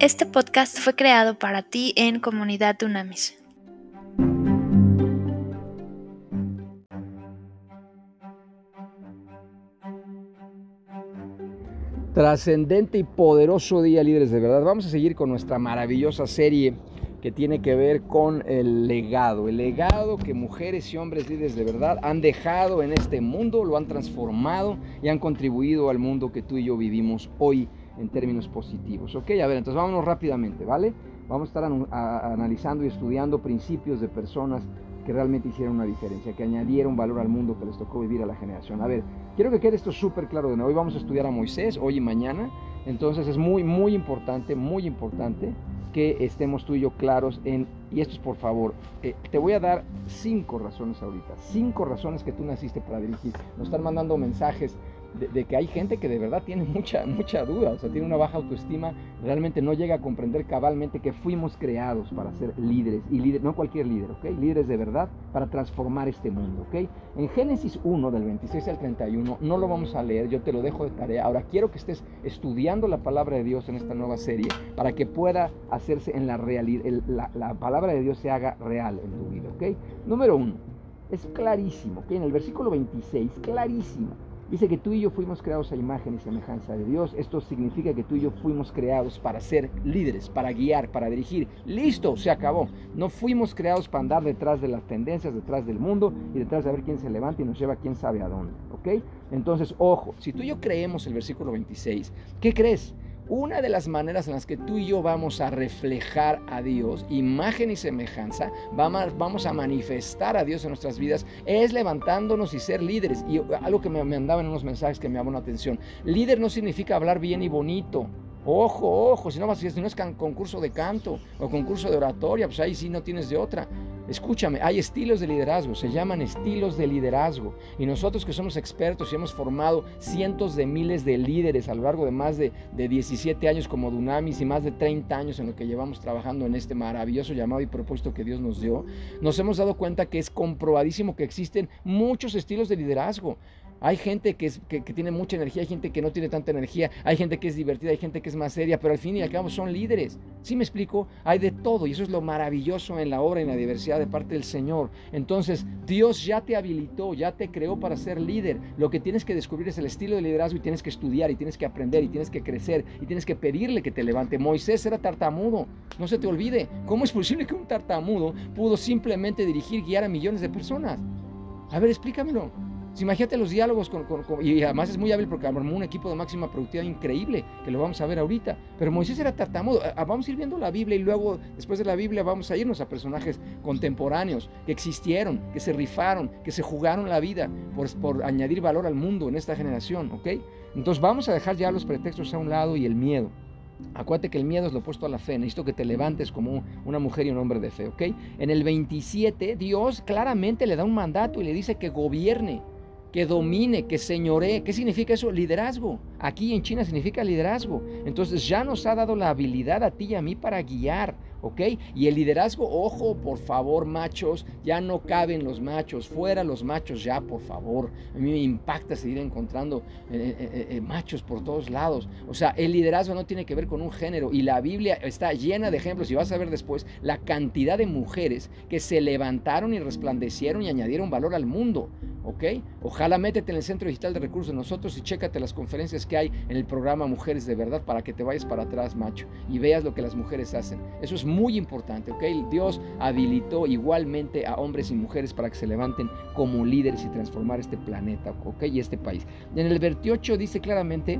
Este podcast fue creado para ti en Comunidad Dunamis. Trascendente y poderoso día, líderes de verdad. Vamos a seguir con nuestra maravillosa serie que tiene que ver con el legado, el legado que mujeres y hombres líderes de verdad han dejado en este mundo, lo han transformado y han contribuido al mundo que tú y yo vivimos hoy en términos positivos. Ok, a ver, entonces vámonos rápidamente, ¿vale? Vamos a estar analizando y estudiando principios de personas que realmente hicieron una diferencia, que añadieron valor al mundo que les tocó vivir a la generación. A ver, quiero que quede esto súper claro de nuevo. Hoy vamos a estudiar a Moisés, hoy y mañana. Entonces es muy, muy importante, muy importante que estemos tú y yo claros en, y esto es por favor, eh, te voy a dar cinco razones ahorita, cinco razones que tú naciste para dirigir. Nos están mandando mensajes de, que hay gente que de verdad tiene mucha, mucha duda, o sea, tiene una baja autoestima, realmente no llega a comprender cabalmente que fuimos creados para ser líderes, y líderes, no cualquier líder, ¿ok? Líderes de verdad para transformar este mundo, ¿ok? En Génesis 1, del 26 al 31, no lo vamos a leer, yo te lo dejo de tarea. Ahora quiero que estés estudiando la palabra de Dios en esta nueva serie para que pueda hacerse en la realidad, la, la palabra de Dios se haga real en tu vida, ¿ok? Número uno, es clarísimo, que En el versículo 26, clarísimo Dice que tú y yo fuimos creados a imagen y semejanza de Dios. Esto significa que tú y yo fuimos creados para ser líderes, para guiar, para dirigir. Listo, se acabó. No fuimos creados para andar detrás de las tendencias, detrás del mundo y detrás de ver quién se levanta y nos lleva quién sabe a dónde. ¿Ok? Entonces, ojo, si tú y yo creemos el versículo 26, ¿qué crees? Una de las maneras en las que tú y yo vamos a reflejar a Dios, imagen y semejanza, vamos a manifestar a Dios en nuestras vidas, es levantándonos y ser líderes. Y algo que me, mandaban en unos mensajes que me llamó la atención, líder no significa hablar bien y bonito. Ojo, ojo, si no, si no es concurso de canto o concurso de oratoria, pues ahí sí no tienes de otra. Escúchame, hay estilos de liderazgo, se llaman estilos de liderazgo. Y nosotros que somos expertos y hemos formado cientos de miles de líderes a lo largo de más de, de 17 años como Dunamis y más de 30 años en lo que llevamos trabajando en este maravilloso llamado y propósito que Dios nos dio, nos hemos dado cuenta que es comprobadísimo que existen muchos estilos de liderazgo. Hay gente que, tiene mucha energía, hay gente que no tiene tanta energía, hay gente que es divertida, hay gente que es más seria, pero al fin y al cabo son líderes. ¿Sí me explico? Hay de todo y eso es lo maravilloso en la obra en la diversidad de parte del Señor. Entonces, Dios ya te habilitó, ya te creó para ser líder. Lo que tienes que descubrir es el estilo de liderazgo y tienes que estudiar y tienes que aprender y tienes que crecer y tienes que pedirle que te levante. Moisés era tartamudo, no se te olvide. ¿Cómo es posible que un tartamudo pudo simplemente dirigir, guiar a millones de personas? A ver, explícamelo imagínate los diálogos con, y además es muy hábil porque armó un equipo de máxima productividad increíble, que lo vamos a ver ahorita. Pero Moisés era tartamudo. Ah, vamos a ir viendo la Biblia y luego, después de la Biblia, vamos a irnos a personajes contemporáneos que existieron, que se rifaron, que se jugaron la vida por, por añadir valor al mundo en esta generación, ¿ok? Entonces vamos a dejar ya los pretextos a un lado y el miedo. Acuérdate que el miedo es lo opuesto a la fe. Necesito que te levantes como una mujer y un hombre de fe, ¿ok? En el 27, Dios claramente le da un mandato y le dice que gobierne que domine, que señoree. ¿Qué significa eso? Liderazgo. Aquí en China significa liderazgo. Entonces ya nos ha dado la habilidad a ti y a mí para guiar, ¿ok? Y el liderazgo, ojo, por favor, machos, ya no caben los machos, fuera los machos ya, por favor. A mí me impacta seguir encontrando eh, eh, eh, machos por todos lados. O sea, el liderazgo no tiene que ver con un género y la Biblia está llena de ejemplos y vas a ver después la cantidad de mujeres que se levantaron y resplandecieron y añadieron valor al mundo, ¿ok? Ojalá métete en el Centro Digital de Recursos de nosotros y chécate las conferencias que hay en el programa Mujeres de Verdad para que te vayas para atrás, macho, y veas lo que las mujeres hacen. Eso es muy importante, ¿ok? Dios habilitó igualmente a hombres y mujeres para que se levanten como líderes y transformar este planeta, ¿ok? Y este país. En el 28 dice claramente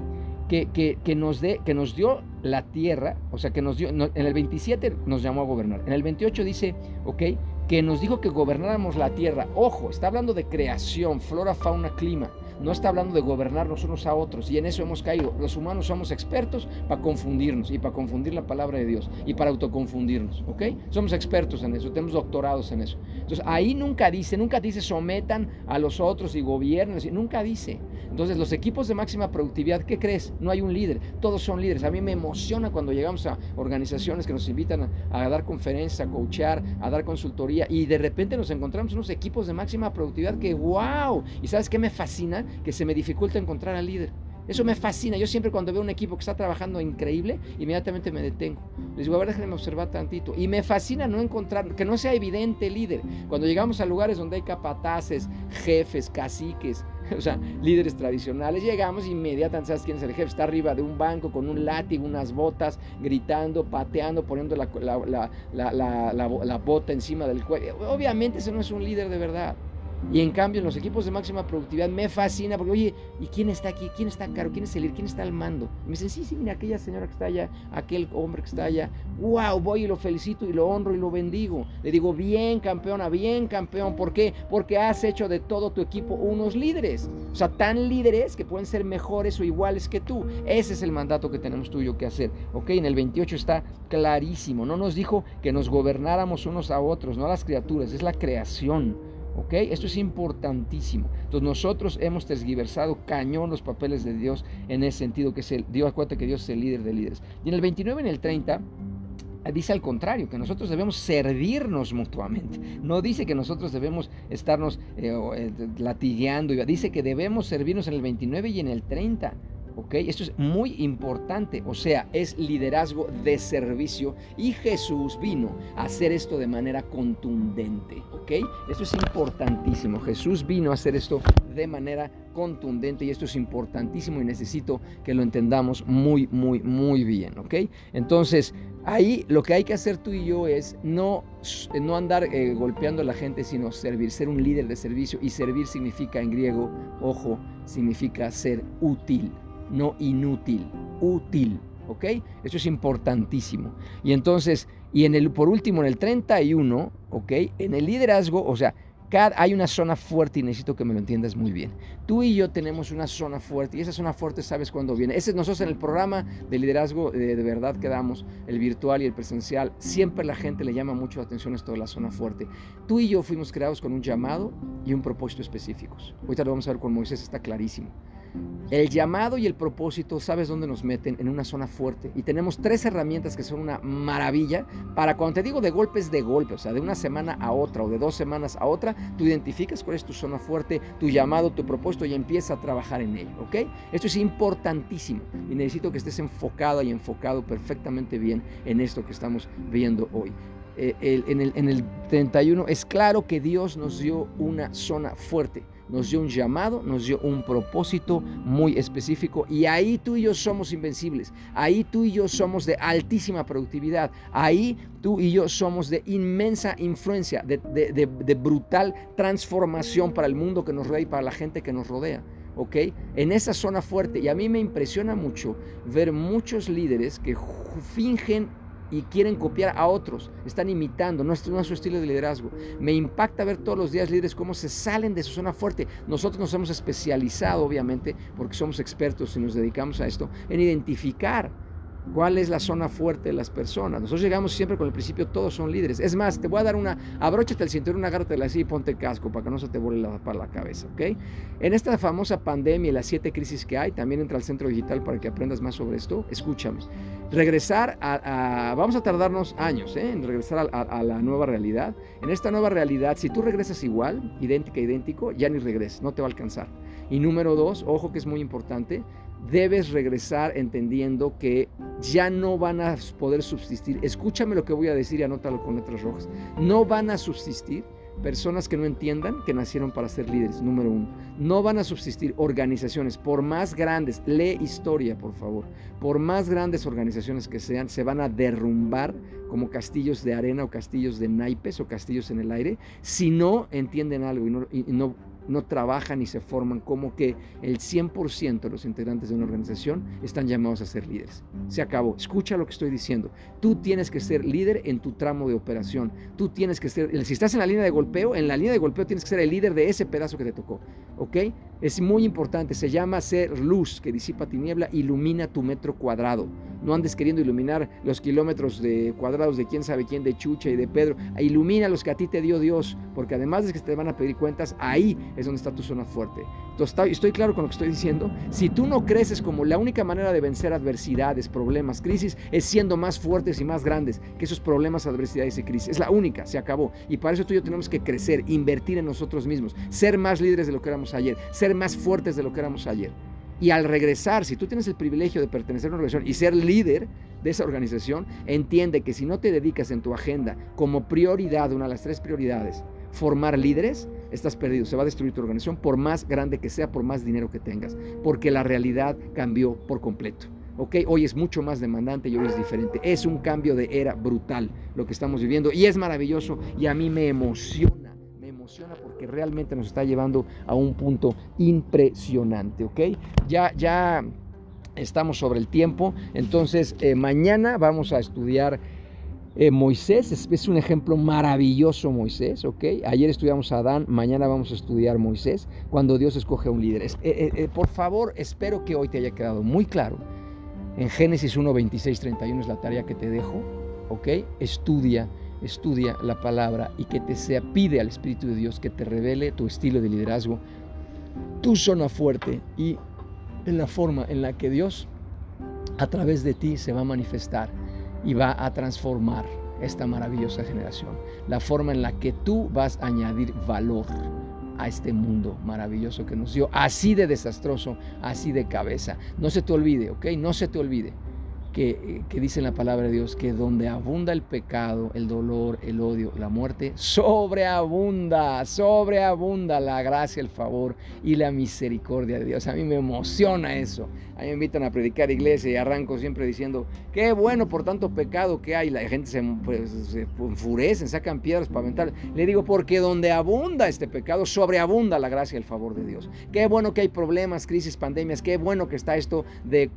que, que, nos de, que nos dio la tierra, o sea, que nos dio, en el 27 nos llamó a gobernar. En el 28 dice, ¿ok? Que nos dijo que gobernáramos la tierra. Ojo, está hablando de creación, flora, fauna, clima no está hablando de gobernarnos unos a otros y en eso hemos caído. Los humanos somos expertos para confundirnos y para confundir la palabra de Dios y para autoconfundirnos, ¿ok? Somos expertos en eso, tenemos doctorados en eso. Entonces ahí nunca dice, nunca dice sometan a los otros y gobiernen, nunca dice. Entonces los equipos de máxima productividad, ¿qué crees? No hay un líder, todos son líderes. A mí me emociona cuando llegamos a organizaciones que nos invitan a, dar conferencias, a coachar, a dar consultoría y de repente nos encontramos unos equipos de máxima productividad que wow. ¿Y sabes qué me fascina? Que se me dificulta encontrar al líder. Eso me fascina. Yo siempre cuando veo un equipo que está trabajando increíble, inmediatamente me detengo. Les digo, a ver, déjenme observar tantito. Y me fascina no encontrar, que no sea evidente el líder. Cuando llegamos a lugares donde hay capataces, jefes, caciques, o sea, líderes tradicionales, llegamos e inmediatamente, ¿sabes quién es el jefe? Está arriba de un banco con un látigo, unas botas, gritando, pateando, poniendo la, la bota encima del cuello. Obviamente ese no es un líder de verdad. Y en cambio, en los equipos de máxima productividad me fascina porque, oye, ¿y quién está aquí? ¿Quién está caro? ¿Quién es el líder? ¿Quién está al mando? Y me dicen, sí, sí, mira, aquella señora que está allá, aquel hombre que está allá. ¡Wow! Voy y lo felicito y lo honro y lo bendigo. Le digo, bien, campeona, bien, campeón. ¿Por qué? Porque has hecho de todo tu equipo unos líderes. O sea, tan líderes que pueden ser mejores o iguales que tú. Ese es el mandato que tenemos tú y yo que hacer. ¿Ok? En el 28 está clarísimo. No nos dijo que nos gobernáramos unos a otros, no a las criaturas, es la creación. ¿Ok? Esto es importantísimo. Entonces nosotros hemos tergiversado cañón los papeles de Dios en ese sentido, que es el, Dios acuérdate que Dios es el líder de líderes. Y en el 29 y en el 30 dice al contrario, que nosotros debemos servirnos mutuamente. No dice que nosotros debemos estarnos eh, eh, latigueando, dice que debemos servirnos en el 29 y en el 30. Esto es muy importante, o sea, es liderazgo de servicio y Jesús vino a hacer esto de manera contundente, ¿ok? Esto es importantísimo, Jesús vino a hacer esto de manera contundente y esto es importantísimo y necesito que lo entendamos muy, muy, muy bien, ¿ok? Entonces, ahí lo que hay que hacer tú y yo es no, no andar eh, golpeando a la gente, sino servir, ser un líder de servicio y servir significa en griego, ojo, significa ser útil no inútil, útil. ¿Ok? Eso es importantísimo. Y entonces, y en el, por último, en el 31, ¿ok? En el liderazgo, o sea, cada, hay una zona fuerte y necesito que me lo entiendas muy bien. Tú y yo tenemos una zona fuerte y esa zona fuerte sabes cuándo viene. Ese nosotros en el programa de liderazgo de, de, verdad que damos, el virtual y el presencial, siempre la gente le llama mucho atención esto de la zona fuerte. Tú y yo fuimos creados con un llamado y un propósito específicos. Ahorita lo vamos a ver con Moisés, está clarísimo. El llamado y el propósito, ¿sabes dónde nos meten? En una zona fuerte. Y tenemos tres herramientas que son una maravilla para cuando te digo de golpes de golpe, o sea, de una semana a otra o de dos semanas a otra, tú identificas cuál es tu zona fuerte, tu llamado, tu propósito y empiezas a trabajar en ello, ¿ok? Esto es importantísimo y necesito que estés enfocado y enfocado perfectamente bien en esto que estamos viendo hoy. Eh, en, el, en el 31 es claro que Dios nos dio una zona fuerte nos dio un llamado, nos dio un propósito muy específico y ahí tú y yo somos invencibles, ahí tú y yo somos de altísima productividad, ahí tú y yo somos de inmensa influencia, de, brutal transformación para el mundo que nos rodea y para la gente que nos rodea. ¿ok? En esa zona fuerte. Y a mí me impresiona mucho ver muchos líderes que fingen y quieren copiar a otros, están imitando, no es, su estilo de liderazgo. Me impacta ver todos los días líderes cómo se salen de su zona fuerte. Nosotros nos hemos especializado, obviamente, porque somos expertos y nos dedicamos a esto, en identificar ¿Cuál es la zona fuerte de las personas? Nosotros llegamos siempre con el principio, todos son líderes. Es más, te voy a dar una, abróchate el cinturón, agárratela así y ponte casco para que no se te vuele la, para la cabeza, ¿ok? En esta famosa pandemia y las siete crisis que hay, también entra al centro digital para que aprendas más sobre esto. Escúchame. Regresar a, vamos a tardarnos años ¿eh? en regresar a, a, la nueva realidad. En esta nueva realidad, si tú regresas igual, idéntica, idéntico, ya ni regreses, no te va a alcanzar. Y número dos, ojo que es muy importante, debes regresar entendiendo que ya no van a poder subsistir. Escúchame lo que voy a decir y anótalo con letras rojas. No van a subsistir personas que no entiendan que nacieron para ser líderes, número uno. No van a subsistir organizaciones, por más grandes, lee historia, por favor, por más grandes organizaciones que sean, se van a derrumbar como castillos de arena o castillos de naipes o castillos en el aire, si no entienden algo y no, no trabajan y se forman como que el 100% de los integrantes de una organización están llamados a ser líderes. Se acabó. Escucha lo que estoy diciendo. Tú tienes que ser líder en tu tramo de operación. Tú tienes que ser, si estás en la línea de golpeo, en la línea de golpeo tienes que ser el líder de ese pedazo que te tocó. ¿Ok? Es muy importante. Se llama ser luz que disipa tiniebla, ilumina tu metro cuadrado. No andes queriendo iluminar los kilómetros de cuadrados de quién sabe quién, de Chucha y de Pedro. Ilumina los que a ti te dio Dios, porque además de que te van a pedir cuentas, ahí es donde está tu zona fuerte. Estoy claro con lo que estoy diciendo. Si tú no creces como la única manera de vencer adversidades, problemas, crisis, es siendo más fuertes y más grandes que esos problemas, adversidades y crisis. Es la única, se acabó. Y para eso tú y yo tenemos que crecer, invertir en nosotros mismos, ser más líderes de lo que éramos ayer, ser más fuertes de lo que éramos ayer. Y al regresar, si tú tienes el privilegio de pertenecer a una organización y ser líder de esa organización, entiende que si no te dedicas en tu agenda como prioridad, una de las tres prioridades, formar líderes, estás perdido. Se va a destruir tu organización por más grande que sea, por más dinero que tengas, porque la realidad cambió por completo. ¿ok? Hoy es mucho más demandante y hoy es diferente. Es un cambio de era brutal lo que estamos viviendo y es maravilloso y a mí me emociona, me emociona porque realmente nos está llevando a un punto impresionante, ¿ok? Ya, ya estamos sobre el tiempo, entonces eh, mañana vamos a estudiar eh, Moisés es, un ejemplo maravilloso, Moisés, ¿ok? Ayer estudiamos Adán, mañana vamos a estudiar Moisés, cuando Dios escoge a un líder. Eh, eh, por favor, espero que hoy te haya quedado muy claro. En Génesis 1, 26, 31 es la tarea que te dejo, ¿ok? Estudia, estudia la palabra y que te sea, pide al Espíritu de Dios que te revele tu estilo de liderazgo, tu zona fuerte y en la forma en la que Dios a través de ti se va a manifestar y va a transformar esta maravillosa generación. La forma en la que tú vas a añadir valor a este mundo maravilloso que nos dio, así de desastroso, así de cabeza. No se te olvide, ¿ok? No se te olvide que, dice en la palabra de Dios que donde abunda el pecado, el dolor, el odio, la muerte, sobreabunda, sobreabunda la gracia, el favor y la misericordia de Dios. A mí me emociona eso. A mí me invitan a predicar iglesia y arranco siempre diciendo, qué bueno por tanto pecado que hay. La gente se, pues, se enfurecen, sacan piedras para aventar. Le digo, porque donde abunda este pecado, sobreabunda la gracia y el favor de Dios. Qué bueno que hay problemas, crisis, pandemias. Qué bueno que está esto de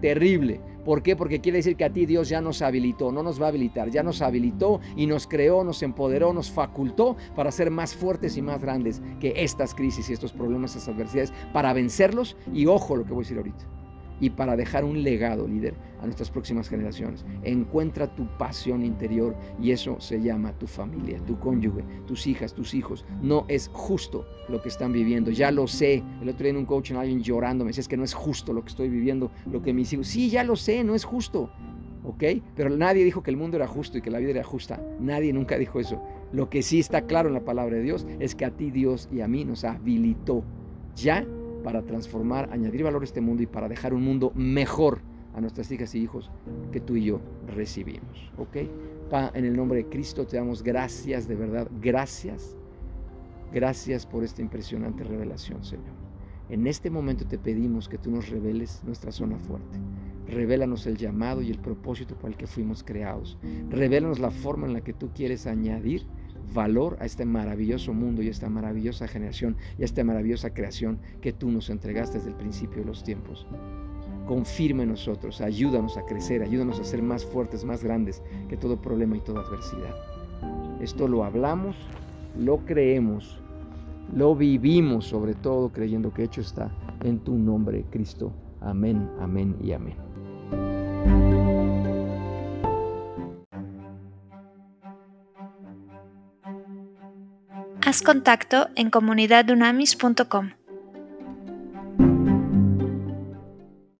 terrible. ¿Por qué? Porque quiere decir que a ti Dios ya nos habilitó, no nos va a habilitar, ya nos habilitó y nos creó, nos empoderó, nos facultó para ser más fuertes y más grandes que estas crisis y estos problemas, estas adversidades, para vencerlos y ojo lo que voy a decir ahorita y para dejar un legado, líder, a nuestras próximas generaciones. Encuentra tu pasión interior y eso se llama tu familia, tu cónyuge, tus hijas, tus hijos. No es justo lo que están viviendo. Ya lo sé. El otro día en un coaching alguien llorando me decía, es que no es justo lo que estoy viviendo, lo que mis hijos... Sí, ya lo sé, no es justo. ¿Ok? Pero nadie dijo que el mundo era justo y que la vida era justa. Nadie nunca dijo eso. Lo que sí está claro en la palabra de Dios es que a ti Dios y a mí nos habilitó ya para transformar, añadir valor a este mundo y para dejar un mundo mejor a nuestras hijas y hijos que tú y yo recibimos. ¿Ok? Pa, en el nombre de Cristo te damos gracias, de verdad, gracias. Gracias por esta impresionante revelación, Señor. En este momento te pedimos que tú nos reveles nuestra zona fuerte. Revélanos el llamado y el propósito para el que fuimos creados. Revélanos la forma en la que tú quieres añadir valor a este maravilloso mundo y esta maravillosa generación y a esta maravillosa creación que tú nos entregaste desde el principio de los tiempos. Confirme en nosotros, ayúdanos a crecer, ayúdanos a ser más fuertes, más grandes que todo problema y toda adversidad. Esto lo hablamos, lo creemos, lo vivimos sobre todo creyendo que hecho está en tu nombre, Cristo. Amén, amén y amén. Haz contacto en comunidadunamis.com.